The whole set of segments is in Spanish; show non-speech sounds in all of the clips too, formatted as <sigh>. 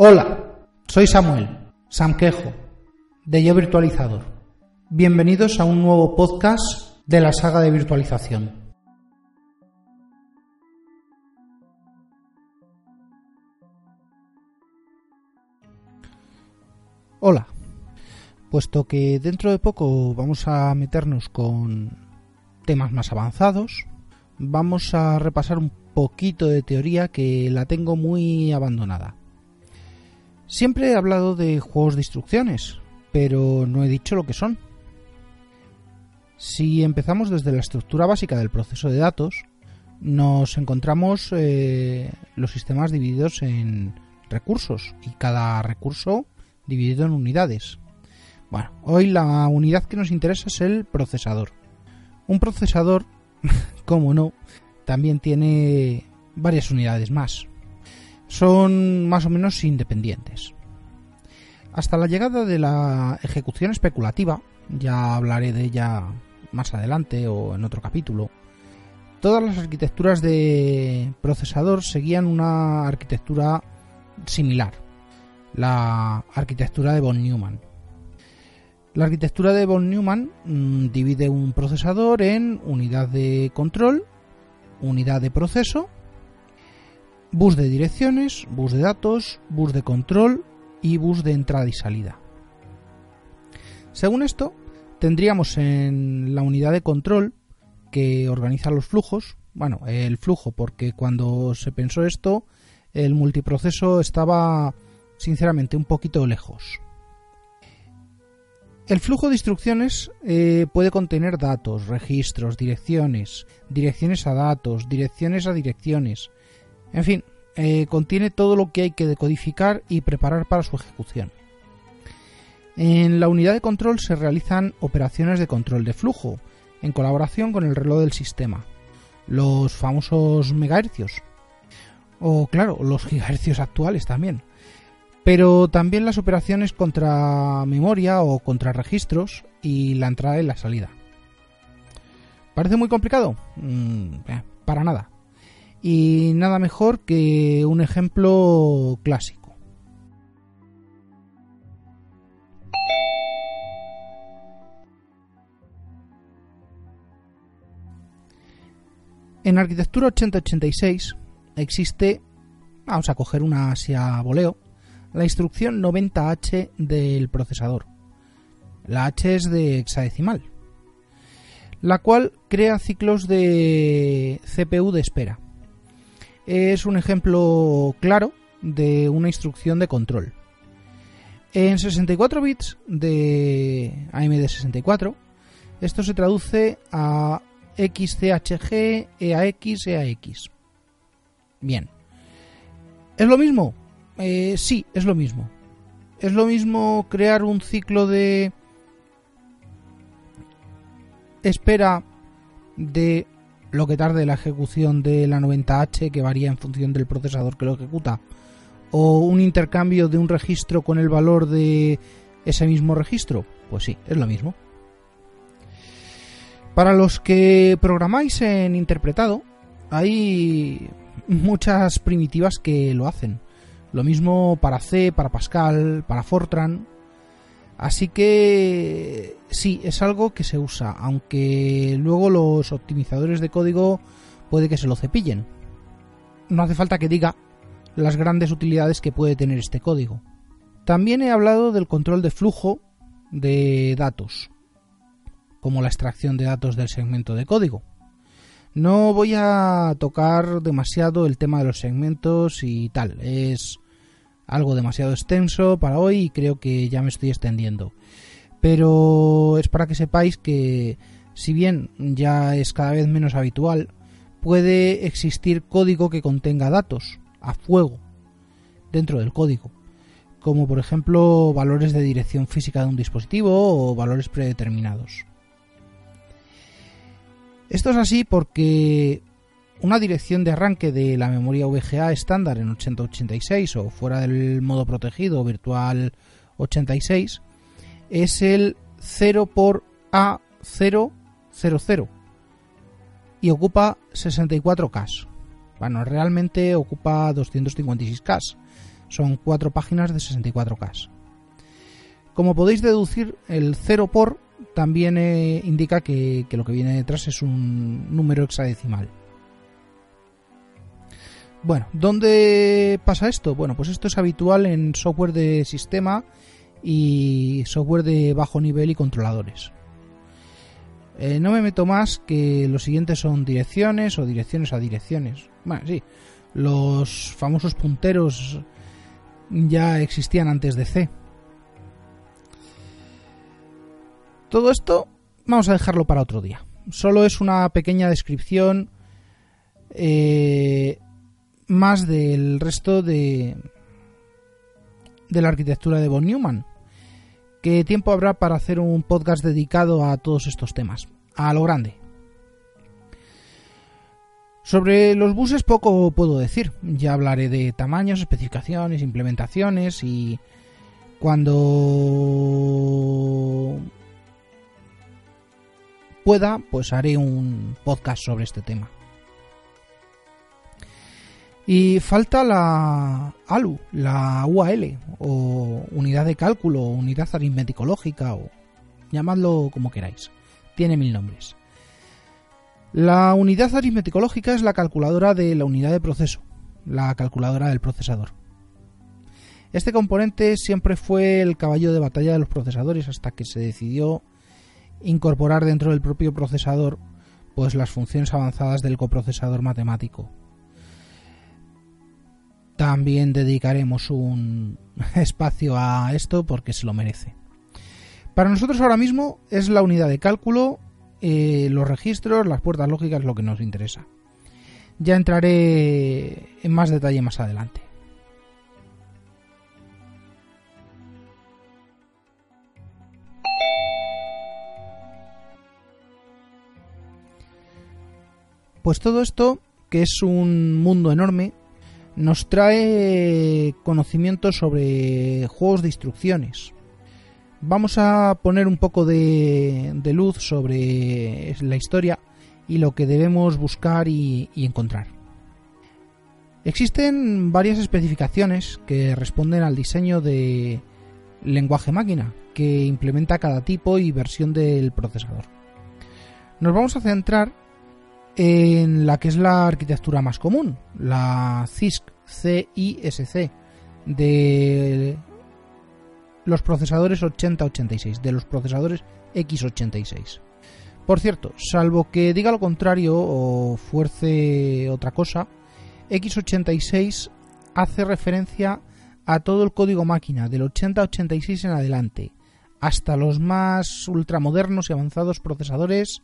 Hola, soy Samuel, Sam Quejo, de Yo Virtualizador. Bienvenidos a un nuevo podcast de la saga de virtualización. Hola, puesto que dentro de poco vamos a meternos con temas más avanzados, vamos a repasar un poquito de teoría que la tengo muy abandonada. Siempre he hablado de juegos de instrucciones, pero no he dicho lo que son. Si empezamos desde la estructura básica del proceso de datos, nos encontramos eh, los sistemas divididos en recursos y cada recurso dividido en unidades. Bueno, hoy la unidad que nos interesa es el procesador. Un procesador, <laughs> como no, también tiene varias unidades más son más o menos independientes. Hasta la llegada de la ejecución especulativa, ya hablaré de ella más adelante o en otro capítulo, todas las arquitecturas de procesador seguían una arquitectura similar, la arquitectura de von Neumann. La arquitectura de von Neumann mm, divide un procesador en unidad de control, unidad de proceso bus de direcciones, bus de datos, bus de control y bus de entrada y salida. Según esto, tendríamos en la unidad de control que organiza los flujos, bueno, el flujo, porque cuando se pensó esto, el multiproceso estaba sinceramente un poquito lejos. El flujo de instrucciones eh, puede contener datos, registros, direcciones, direcciones a datos, direcciones a direcciones, en fin, eh, contiene todo lo que hay que decodificar y preparar para su ejecución. En la unidad de control se realizan operaciones de control de flujo, en colaboración con el reloj del sistema, los famosos megahercios, o claro, los gigahercios actuales también, pero también las operaciones contra memoria o contra registros y la entrada y la salida. ¿Parece muy complicado? Mm, eh, para nada y nada mejor que un ejemplo clásico. En arquitectura 8086 existe, vamos a coger una Asia voleo, la instrucción 90H del procesador. La H es de hexadecimal, la cual crea ciclos de CPU de espera es un ejemplo claro de una instrucción de control. En 64 bits de AMD64, esto se traduce a XCHG, EAX, EAX. Bien. ¿Es lo mismo? Eh, sí, es lo mismo. Es lo mismo crear un ciclo de espera de lo que tarde la ejecución de la 90H, que varía en función del procesador que lo ejecuta, o un intercambio de un registro con el valor de ese mismo registro, pues sí, es lo mismo. Para los que programáis en interpretado, hay muchas primitivas que lo hacen. Lo mismo para C, para Pascal, para Fortran. Así que sí, es algo que se usa, aunque luego los optimizadores de código puede que se lo cepillen. No hace falta que diga las grandes utilidades que puede tener este código. También he hablado del control de flujo de datos, como la extracción de datos del segmento de código. No voy a tocar demasiado el tema de los segmentos y tal, es algo demasiado extenso para hoy y creo que ya me estoy extendiendo. Pero es para que sepáis que si bien ya es cada vez menos habitual, puede existir código que contenga datos a fuego. dentro del código, como por ejemplo valores de dirección física de un dispositivo o valores predeterminados. Esto es así porque una dirección de arranque de la memoria VGA estándar en 8086 o fuera del modo protegido virtual 86 es el 0 por A000 y ocupa 64K. Bueno, realmente ocupa 256K. Son cuatro páginas de 64K. Como podéis deducir, el 0 por también eh, indica que, que lo que viene detrás es un número hexadecimal. Bueno, ¿dónde pasa esto? Bueno, pues esto es habitual en software de sistema y software de bajo nivel y controladores. Eh, no me meto más que los siguientes son direcciones o direcciones a direcciones. Bueno, sí, los famosos punteros ya existían antes de C. Todo esto vamos a dejarlo para otro día. Solo es una pequeña descripción eh, más del resto de, de la arquitectura de von Neumann. ¿Qué tiempo habrá para hacer un podcast dedicado a todos estos temas? A lo grande. Sobre los buses poco puedo decir. Ya hablaré de tamaños, especificaciones, implementaciones y cuando pueda, pues haré un podcast sobre este tema. Y falta la ALU, la UAL, o unidad de cálculo, o unidad aritmético-lógica, o llamadlo como queráis. Tiene mil nombres. La unidad aritmético-lógica es la calculadora de la unidad de proceso, la calculadora del procesador. Este componente siempre fue el caballo de batalla de los procesadores hasta que se decidió incorporar dentro del propio procesador pues las funciones avanzadas del coprocesador matemático también dedicaremos un <laughs> espacio a esto porque se lo merece. Para nosotros ahora mismo es la unidad de cálculo, eh, los registros, las puertas lógicas lo que nos interesa. Ya entraré en más detalle más adelante. Pues todo esto, que es un mundo enorme, nos trae conocimiento sobre juegos de instrucciones. Vamos a poner un poco de, luz sobre la historia y lo que debemos buscar y, y encontrar. Existen varias especificaciones que responden al diseño de lenguaje máquina que implementa cada tipo y versión del procesador. Nos vamos a centrar en la que es la arquitectura más común, la CISC, CISC, de los procesadores 8086, de los procesadores x86. Por cierto, salvo que diga lo contrario o fuerce otra cosa, x86 hace referencia a todo el código máquina del 8086 en adelante, hasta los más ultramodernos y avanzados procesadores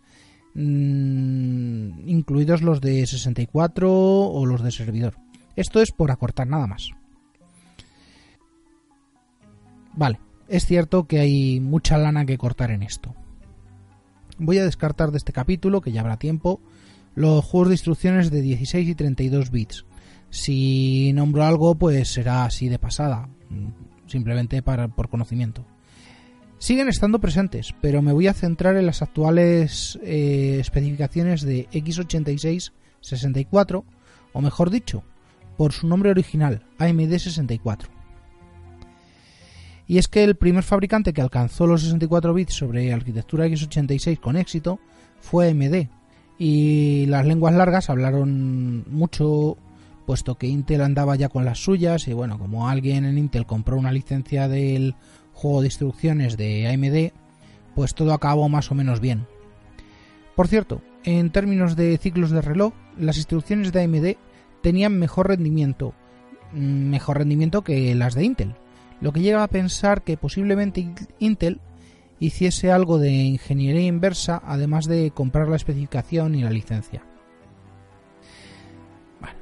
Mm, incluidos los de 64 o los de servidor. Esto es por acortar nada más. Vale, es cierto que hay mucha lana que cortar en esto. Voy a descartar de este capítulo, que ya habrá tiempo, los juegos de instrucciones de 16 y 32 bits. Si nombro algo, pues será así de pasada, mm, simplemente para, por conocimiento siguen estando presentes, pero me voy a centrar en las actuales eh, especificaciones de x86-64, o mejor dicho, por su nombre original, AMD 64. Y es que el primer fabricante que alcanzó los 64 bits sobre arquitectura x86 con éxito fue AMD, y las lenguas largas hablaron mucho puesto que Intel andaba ya con las suyas y bueno, como alguien en Intel compró una licencia del juego de instrucciones de AMD, pues todo acabó más o menos bien. Por cierto, en términos de ciclos de reloj, las instrucciones de AMD tenían mejor rendimiento, mm, mejor rendimiento que las de Intel, lo que llega a pensar que posiblemente Intel hiciese algo de ingeniería inversa además de comprar la especificación y la licencia.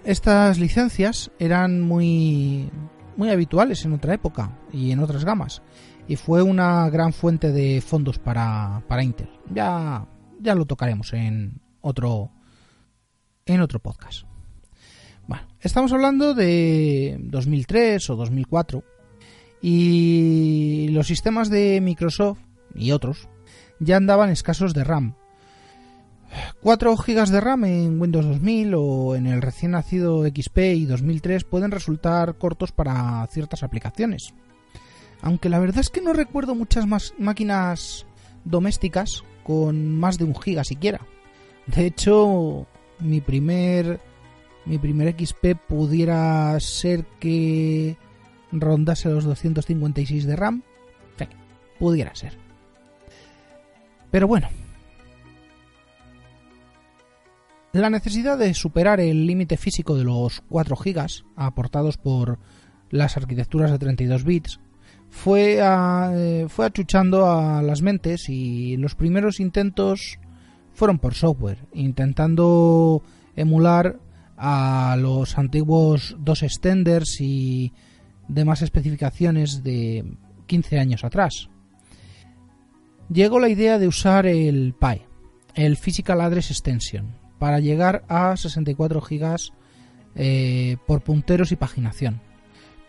estas licencias eran muy muy habituales en otra época y en otras gamas. Y fue una gran fuente de fondos para, para Intel. Ya, ya lo tocaremos en otro, en otro podcast. Bueno, estamos hablando de 2003 o 2004 y los sistemas de Microsoft y otros ya andaban escasos de RAM. 4 GB de RAM en Windows 2000 o en el recién nacido XP y 2003 pueden resultar cortos para ciertas aplicaciones. Aunque la verdad es que no recuerdo muchas más máquinas domésticas con más de un giga siquiera. De hecho, mi primer mi primer XP pudiera ser que rondase los 256 de RAM. pudiera ser. Pero bueno. La necesidad de superar el límite físico de los 4 GB aportados por las arquitecturas de 32 bits fue, eh, fue achuchando a las mentes y los primeros intentos fueron por software, intentando emular a los antiguos dos extenders y demás especificaciones de 15 años atrás. Llegó la idea de usar el PI, el Physical Address Extension, para llegar a 64 GB eh, por punteros y paginación.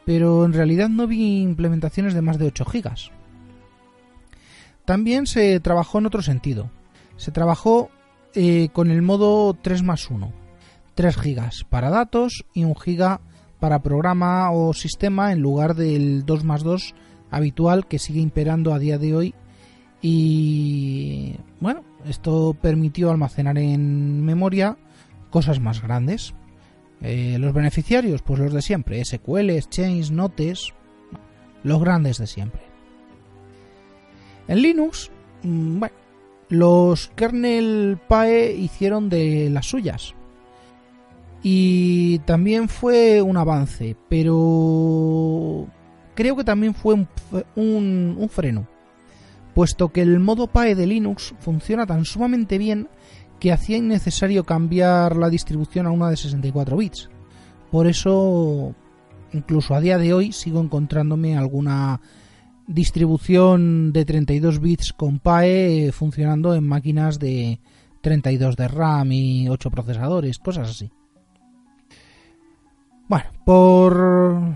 Pero en realidad no vi implementaciones de más de 8 GB. También se trabajó en otro sentido. Se trabajó eh, con el modo 3 más 1. 3 GB para datos y 1 GB para programa o sistema en lugar del 2 más 2 habitual que sigue imperando a día de hoy y bueno, esto permitió almacenar en memoria cosas más grandes. Eh, los beneficiarios, pues los de siempre, SQL, Chains, Notes, los grandes de siempre. En Linux, mm, bueno, los kernel PAE hicieron de las suyas y también fue un avance, pero creo que también fue un, freno, puesto que el modo PAE de Linux funciona tan sumamente bien que hacía innecesario cambiar la distribución a una de 64 bits. Por eso, incluso a día de hoy, sigo encontrándome alguna distribución de 32 bits con PAE funcionando en máquinas de 32 de RAM y 8 procesadores, cosas así. Bueno, por,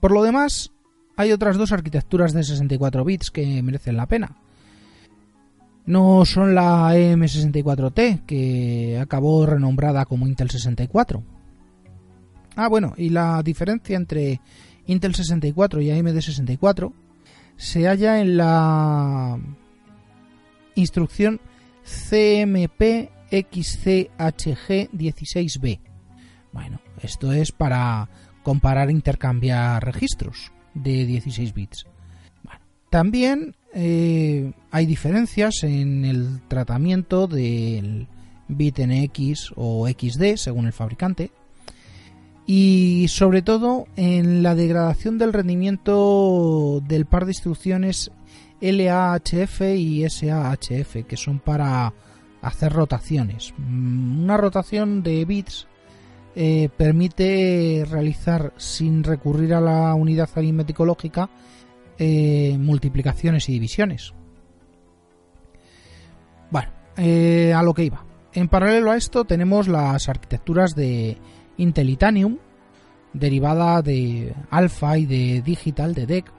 por lo demás, hay otras dos arquitecturas de 64 bits que merecen la pena. No son la EM64T, que acabó renombrada como Intel 64. Ah, bueno, y la diferencia entre Intel 64 y AMD 64 se halla en la instrucción CMP XCHG16B. Bueno, esto es para comparar e intercambiar registros de 16 bits. también eh, hay diferencias en el tratamiento del bit NX o XD según el fabricante y sobre todo en la degradación del rendimiento del par de instrucciones LAHF y SAHF que son para hacer rotaciones. Mm, una rotación de bits eh, permite realizar sin recurrir a la unidad aritmético lógica eh, multiplicaciones y divisiones. Bueno, eh, a lo que iba. En paralelo a esto tenemos las arquitecturas de Intelitanium, derivada de Alpha y de Digital, de DEC,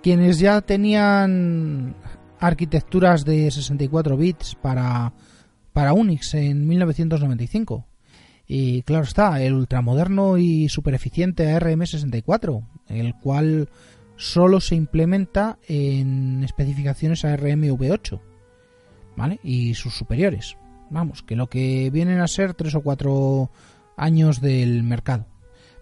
quienes ya tenían arquitecturas de 64 bits para, para Unix en 1995 y claro está, el ultramoderno y super eficiente ARM64, el cual solo se implementa en especificaciones ARM-V8, ¿vale? Y sus superiores. Vamos, que lo que vienen a ser 3 o 4 años del mercado.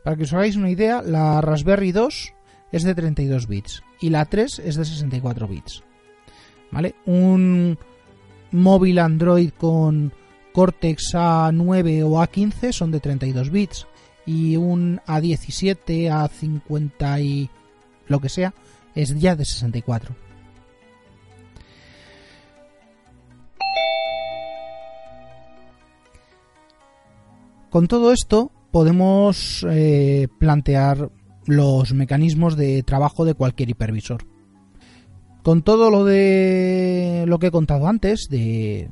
Para que os hagáis una idea, la Raspberry 2 es de 32 bits y la 3 es de 64 bits. ¿Vale? Un móvil Android con Cortex A9 o A15 son de 32 bits y un A17, A50 y lo que sea es ya de 64. Con todo esto podemos eh, plantear los mecanismos de trabajo de cualquier hipervisor. Con todo lo de lo que he contado antes, de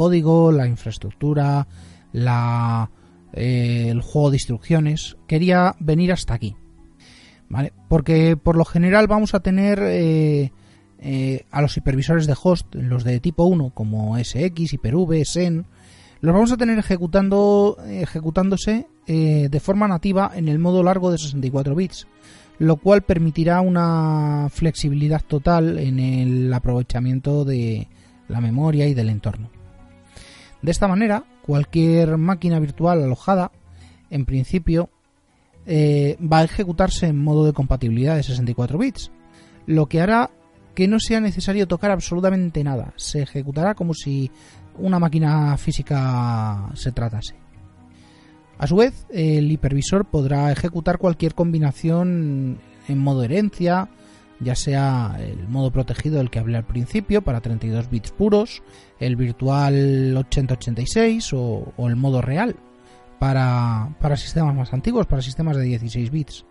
código, la infraestructura, eh, el juego de instrucciones, quería venir hasta aquí. Porque por lo general vamos a tener eh, eh, a los hipervisores de host, los de tipo 1, como SX, Hyper-V, SEN, los vamos a tener ejecutando, ejecutándose de forma nativa en el modo largo de 64 bits lo cual permitirá una flexibilidad total en el aprovechamiento de la memoria y del entorno. De esta manera, cualquier máquina virtual alojada, en principio, eh, va a ejecutarse en modo de compatibilidad de 64 bits, lo que hará que no sea necesario tocar absolutamente nada. Se ejecutará como si una máquina física se tratase. A su vez, el hipervisor podrá ejecutar cualquier combinación en modo herencia, ya sea el modo protegido del que hablé al principio para 32 bits puros, el virtual 8086 o, el modo real para, para sistemas más antiguos, para sistemas de 16 bits.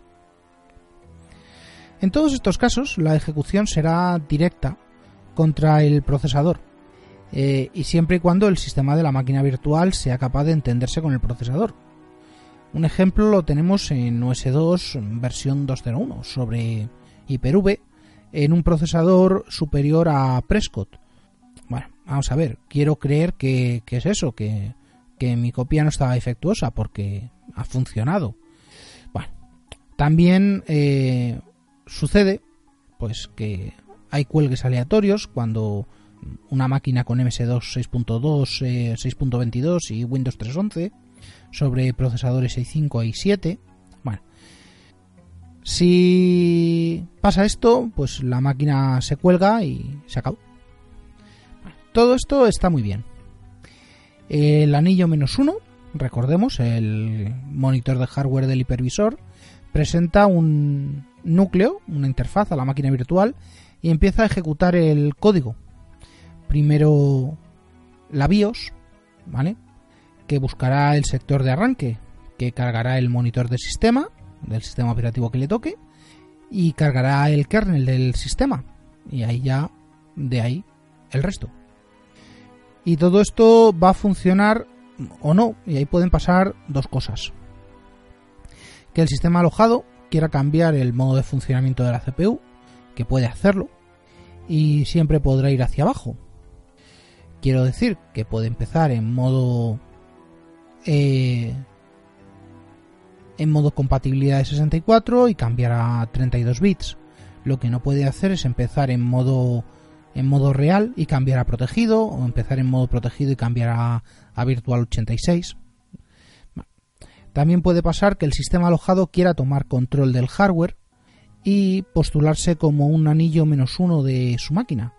En todos estos casos, la ejecución será directa contra el procesador, eh, y siempre y cuando el sistema de la máquina virtual sea capaz de entenderse con el procesador. Un ejemplo lo tenemos en OS2 versión 2.0.1 sobre Hyper-V en un procesador superior a Prescott. Bueno, vamos a ver, quiero creer que, es eso, que, mi copia no estaba defectuosa porque ha funcionado. Bueno, también eh, sucede pues que hay cuelgues aleatorios cuando una máquina con MS2 6.2, 6.22 y Windows 3.11 sobre procesadores i5 y i7. Si pasa esto, pues la máquina se cuelga y se acabó. todo esto está muy bien. El anillo menos uno, recordemos, el monitor de hardware del hipervisor, presenta un núcleo, una interfaz a la máquina virtual y empieza a ejecutar el código. Primero la BIOS, ¿vale? que buscará el sector de arranque, que cargará el monitor del sistema, del sistema operativo que le toque, y cargará el kernel del sistema. Y ahí ya, de ahí, el resto. Y todo esto va a funcionar o no, y ahí pueden pasar dos cosas. Que el sistema alojado quiera cambiar el modo de funcionamiento de la CPU, que puede hacerlo, y siempre podrá ir hacia abajo. Quiero decir que puede empezar en modo eh, en modo compatibilidad de 64 y cambiar a 32 bits. Lo que no puede hacer es empezar en modo en modo real y cambiar a protegido o empezar en modo protegido y cambiar a, a virtual 86. También puede pasar que el sistema alojado quiera tomar control del hardware y postularse como un anillo menos uno de su máquina,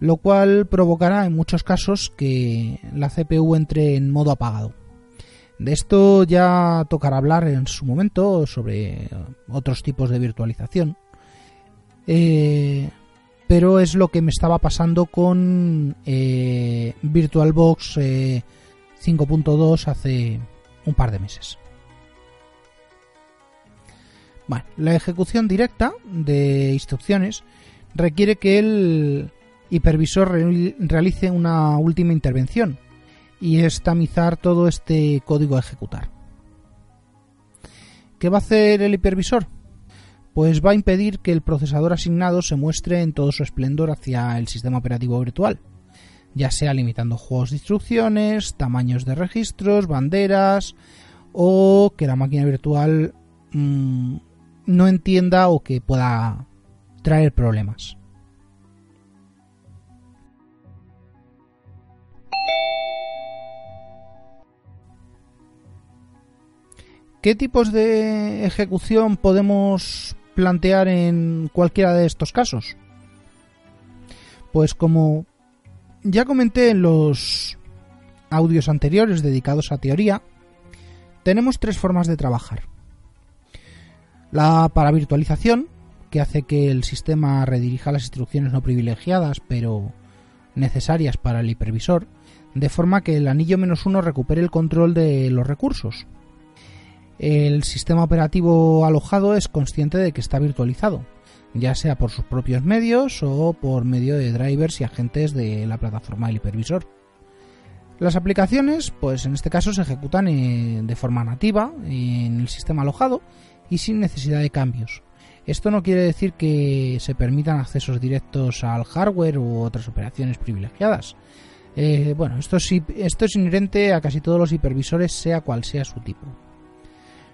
lo cual provocará en muchos casos que la CPU entre en modo apagado. De esto ya tocará hablar en su momento sobre otros tipos de virtualización. Eh, pero es lo que me estaba pasando con eh, VirtualBox 5.2 eh, hace un par de meses. Bueno, la ejecución directa de instrucciones requiere que el hipervisor realice una última intervención y es tamizar todo este código a ejecutar. ¿Qué va a hacer el hipervisor? Pues va a impedir que el procesador asignado se muestre en todo su esplendor hacia el sistema operativo virtual, ya sea limitando juegos de instrucciones, tamaños de registros, banderas o que la máquina virtual mm, no entienda o que pueda traer problemas. ¿Qué tipos de ejecución podemos plantear en cualquiera de estos casos? Pues como ya comenté en los audios anteriores dedicados a teoría, tenemos tres formas de trabajar. La paravirtualización, que hace que el sistema redirija las instrucciones no privilegiadas pero necesarias para el hipervisor, de forma que el anillo menos uno recupere el control de los recursos el sistema operativo alojado es consciente de que está virtualizado, ya sea por sus propios medios o por medio de drivers y agentes de la plataforma del hipervisor. Las aplicaciones, pues en este caso se ejecutan eh, de forma nativa en el sistema alojado y sin necesidad de cambios. Esto no quiere decir que se permitan accesos directos al hardware u otras operaciones privilegiadas. Eh, bueno, esto es, esto es inherente a casi todos los hipervisores, sea cual sea su tipo.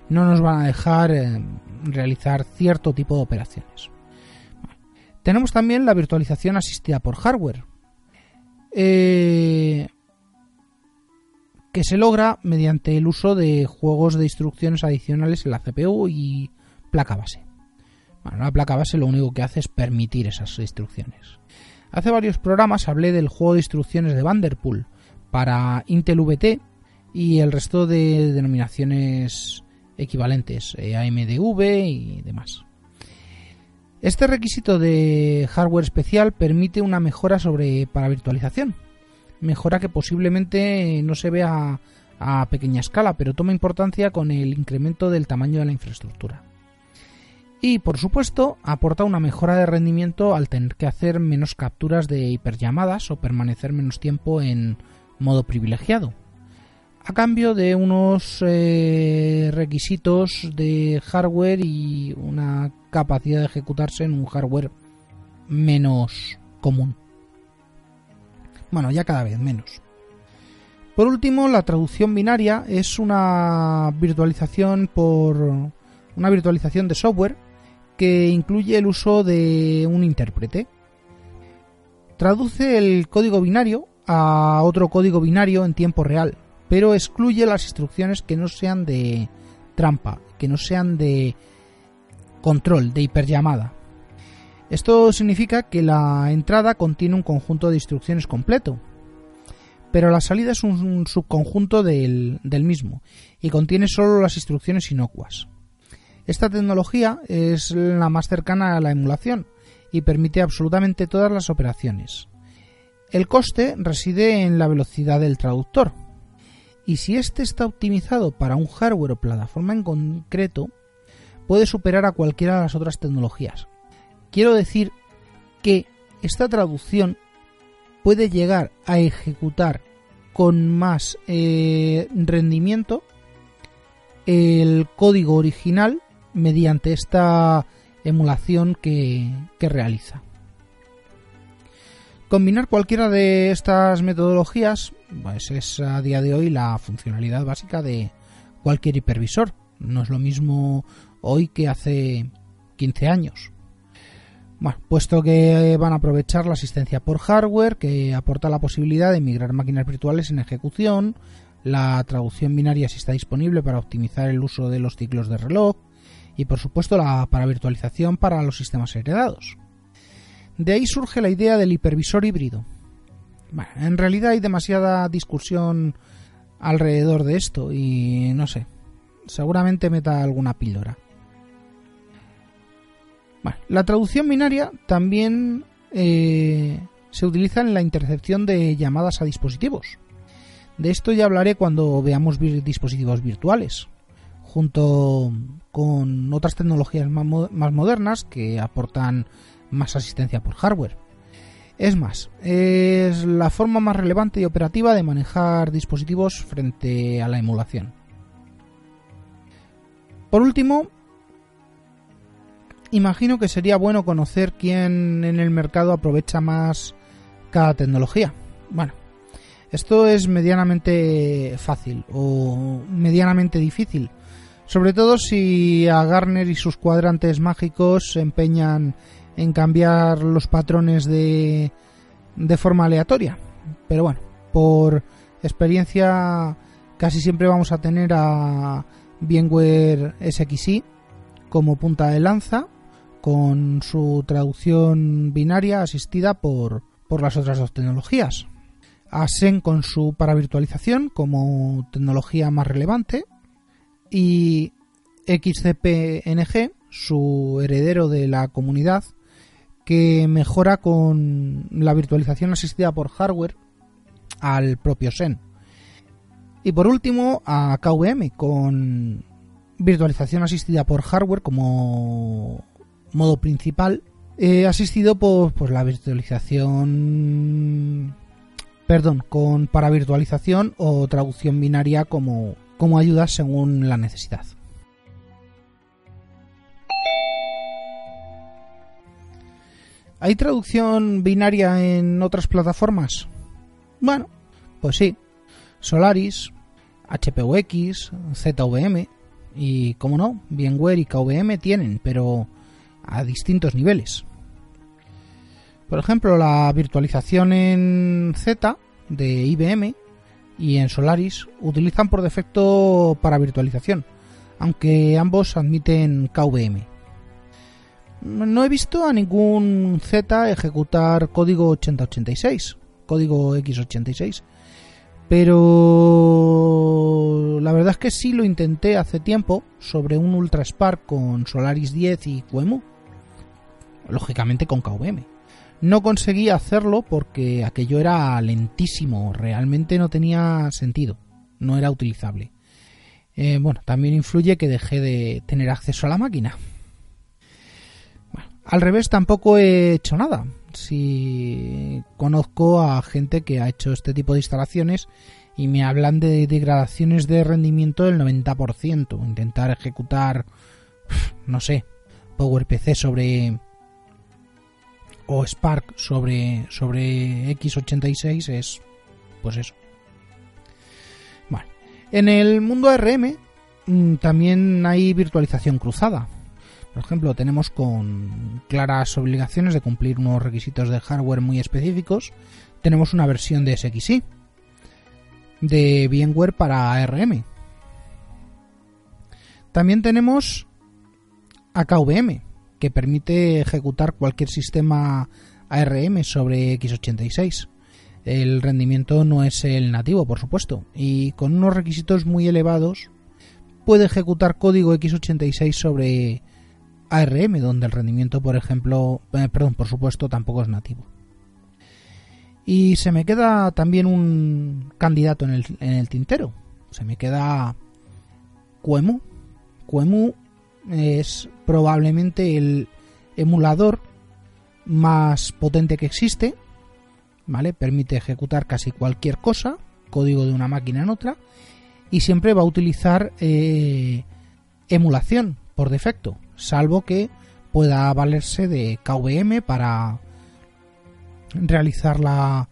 No nos van a dejar eh, realizar cierto tipo de operaciones. Tenemos también la virtualización asistida por hardware. Eh, que se logra mediante el uso de juegos de instrucciones adicionales en la CPU y placa base. La placa base lo único que hace es permitir esas instrucciones. Hace varios programas hablé del juego de instrucciones de Vanderpool para Intel VT y el resto de denominaciones equivalentes, eh, AMDV y demás. Este requisito de hardware especial permite una mejora sobre para virtualización, mejora que posiblemente no se vea a pequeña escala, pero toma importancia con el incremento del tamaño de la infraestructura. Y por supuesto, aporta una mejora de rendimiento al tener que hacer menos capturas de hiperllamadas o permanecer menos tiempo en modo privilegiado. A cambio de unos eh, requisitos de hardware y una capacidad de ejecutarse en un hardware menos común. Bueno, ya cada vez menos. Por último, la traducción binaria es una virtualización por una virtualización de software que incluye el uso de un intérprete. Traduce el código binario a otro código binario en tiempo real, pero excluye las instrucciones que no sean de trampa, que no sean de control, de hiperllamada. Esto significa que la entrada contiene un conjunto de instrucciones completo, pero la salida es un subconjunto del, mismo y contiene solo las instrucciones inocuas. Esta tecnología es la más cercana a la emulación y permite absolutamente todas las operaciones. El coste reside en la velocidad del traductor, y si éste está optimizado para un hardware o plataforma en concreto, puede superar a cualquiera de las otras tecnologías, Quiero decir que esta traducción puede llegar a ejecutar con más eh, rendimiento el código original mediante esta emulación que realiza. Combinar cualquiera de estas metodologías pues es a día de hoy la funcionalidad básica de cualquier hipervisor. No es lo mismo hoy que hace 15 años. Bueno, puesto que van a aprovechar la asistencia por hardware, que aporta la posibilidad de migrar máquinas virtuales en ejecución, la traducción binaria si está disponible para optimizar el uso de los ciclos de reloj, y por supuesto la paravirtualización para los sistemas heredados. De ahí surge la idea del hipervisor híbrido. Bueno, en realidad hay demasiada discusión alrededor de esto y no sé, seguramente meta alguna píldora la traducción binaria también eh, se utiliza en la intercepción de llamadas a dispositivos. De esto ya hablaré cuando veamos dispositivos virtuales, junto con otras tecnologías más, modernas que aportan más asistencia por hardware. Es más, es la forma más relevante y operativa de manejar dispositivos frente a la emulación. Por último, imagino que sería bueno conocer quién en el mercado aprovecha más cada tecnología. Bueno, esto es medianamente fácil o medianamente difícil. Sobre todo si a Garner y sus cuadrantes mágicos se empeñan en cambiar los patrones de, de forma aleatoria. Pero bueno, por experiencia casi siempre vamos a tener a VMware SXI como punta de lanza con su traducción binaria asistida por, por las otras dos tecnologías. ASEN con su paravirtualización como tecnología más relevante y XCPNG, su heredero de la comunidad, que mejora con la virtualización asistida por hardware al propio SEN. Y por último, a KVM con virtualización asistida por hardware como modo principal, asistido por la virtualización, perdón, con para virtualización o traducción binaria como, como ayuda según la necesidad. ¿Hay traducción binaria en otras plataformas? Bueno, pues sí. Solaris, HPUX, ZVM y, como no, VMware y KVM tienen, pero a distintos niveles. Por ejemplo, la virtualización en Z de IBM y en Solaris utilizan por defecto para virtualización, aunque ambos admiten KVM. No he visto a ningún Z ejecutar código 8086, código x86, pero la verdad es que sí lo intenté hace tiempo sobre un Ultra Spark con Solaris 10 y QEMU, lógicamente con KVM. No conseguí hacerlo porque aquello era lentísimo, realmente no tenía sentido, no era utilizable. Eh, bueno, también influye que dejé de tener acceso a la máquina. Al revés, tampoco he hecho nada. Si conozco a gente que ha hecho este tipo de instalaciones y me hablan de degradaciones de rendimiento del 90%. Intentar ejecutar, no sé, PowerPC sobre o Spark sobre sobre x86 es pues eso. Bueno, en el mundo ARM mm, también hay virtualización cruzada. Por ejemplo, tenemos con claras obligaciones de cumplir unos requisitos de hardware muy específicos. Tenemos una versión de SXI de VMware para ARM. También tenemos AKVM, que permite ejecutar cualquier sistema ARM sobre x86. El rendimiento no es el nativo, por supuesto, y con unos requisitos muy elevados puede ejecutar código x86 sobre ARM, donde el rendimiento, por ejemplo, eh, perdón, por supuesto, tampoco es nativo. Y se me queda también un candidato en el, en el tintero. Se me queda QEMU. QEMU es probablemente el emulador más potente que existe. ¿Vale? Permite ejecutar casi cualquier cosa, código de una máquina en otra, y siempre va a utilizar eh, emulación por defecto salvo que pueda valerse de KVM para realizar la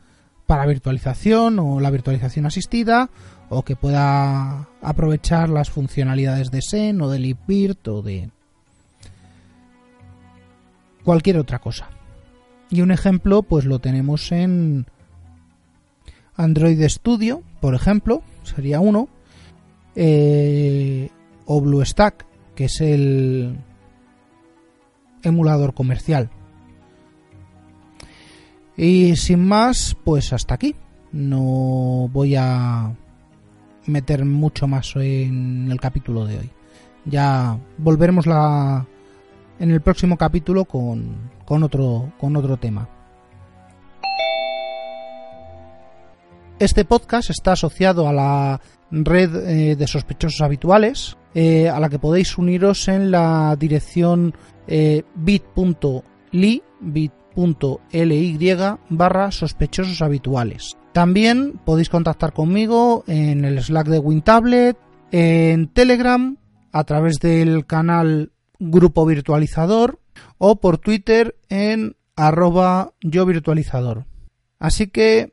para virtualización o la virtualización asistida o que pueda aprovechar las funcionalidades de SEN o de LibVirt o de cualquier otra cosa. Y un ejemplo pues lo tenemos en Android Studio, por ejemplo, sería uno, eh, o BlueStack, que es el emulador comercial. Y sin más, pues hasta aquí. No voy a meter mucho más en el capítulo de hoy. Ya volveremos la en el próximo capítulo con, con otro con otro tema. Este podcast está asociado a la red eh, de sospechosos habituales, eh, a la que podéis uniros en la dirección eh, bit.ly bit.ly barra sospechosos habituales. También podéis contactar conmigo en el Slack de WinTablet, en Telegram, a través del canal Grupo Virtualizador o por Twitter en arroba yo virtualizador. Así que